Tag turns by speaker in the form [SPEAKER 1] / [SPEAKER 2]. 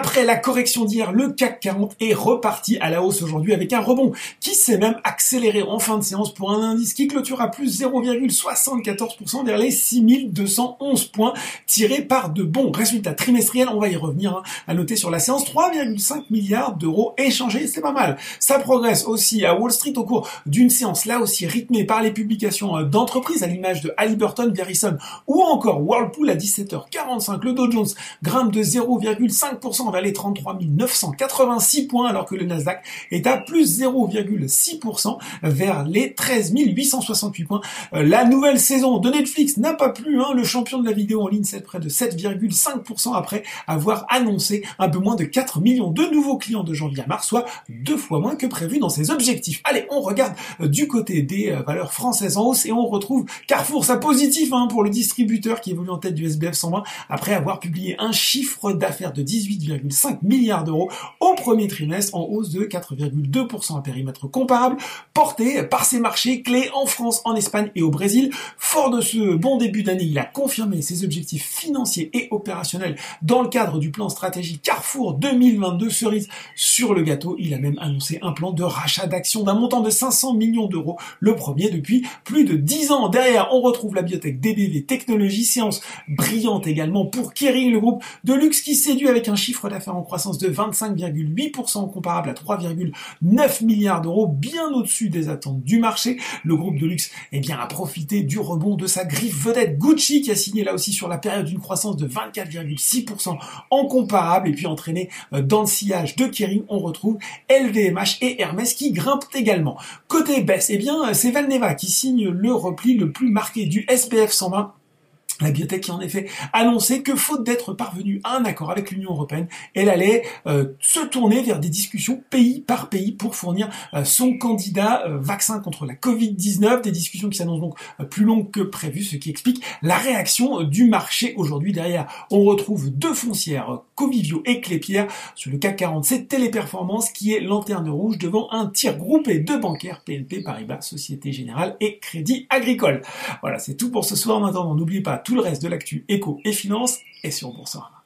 [SPEAKER 1] Après la correction d'hier, le CAC 40 est reparti à la hausse aujourd'hui avec un rebond qui s'est même accéléré en fin de séance pour un indice qui clôture plus 0,74% vers les 6211 points tirés par de bons résultats trimestriels. On va y revenir hein. à noter sur la séance 3,5 milliards d'euros échangés, c'est pas mal. Ça progresse aussi à Wall Street au cours d'une séance là aussi rythmée par les publications euh, d'entreprises à l'image de Halliburton, Verizon ou encore Whirlpool à 17h45. Le Dow Jones grimpe de 0,5% vers les 33 986 points alors que le Nasdaq est à plus 0,6% vers les 13 868 points. Euh, la nouvelle saison de Netflix n'a pas plu. Hein. Le champion de la vidéo en ligne, c'est près de 7,5% après avoir annoncé un peu moins de 4 millions de nouveaux clients de janvier à mars, soit deux fois moins que prévu dans ses objectifs. Allez, on regarde euh, du côté des euh, valeurs françaises en hausse et on retrouve Carrefour, ça positif hein, pour le distributeur qui évolue en tête du SBF 120 après avoir publié un chiffre d'affaires de 18,5 milliards d'euros au premier trimestre en hausse de 4,2% à périmètre comparable, porté par ses marchés clés en France, en Espagne et au Brésil. Fort de ce bon début d'année, il a confirmé ses objectifs financiers et opérationnels dans le cadre du plan stratégique Carrefour 2022 cerise sur le gâteau. Il a même annoncé un plan de rachat d'actions d'un montant de 500 millions d'euros, le premier depuis plus de 10 ans. Derrière, on retrouve la biotech DBV Technologie, séance brillante également pour Kering, le groupe de luxe qui séduit avec un chiffre d'affaires en croissance de 25,8% comparable à 3,9 milliards d'euros, bien au-dessus des attentes du marché. Le groupe de luxe eh bien, a profité du rebond de sa griffe vedette Gucci qui a signé là aussi sur la période une croissance de 24,6% en comparable et puis entraîné euh, dans le sillage de Kering, on retrouve LVMH et Hermès qui grimpent également. Côté baisse, eh bien, c'est Valneva qui signe le repli le plus marqué du SPF 120 la biotech qui en effet annoncé que faute d'être parvenue à un accord avec l'Union européenne, elle allait euh, se tourner vers des discussions pays par pays pour fournir euh, son candidat euh, vaccin contre la Covid-19, des discussions qui s'annoncent donc plus longues que prévu, ce qui explique la réaction du marché aujourd'hui. Derrière, on retrouve deux foncières, Covivio et Clépierre. Sur le CAC 40, c'est Téléperformance qui est lanterne rouge devant un tir groupé de bancaires PNP Paribas, Société Générale et Crédit Agricole. Voilà, c'est tout pour ce soir. En attendant, n'oubliez pas tout le reste de l'actu éco et finance est sur Boursorama.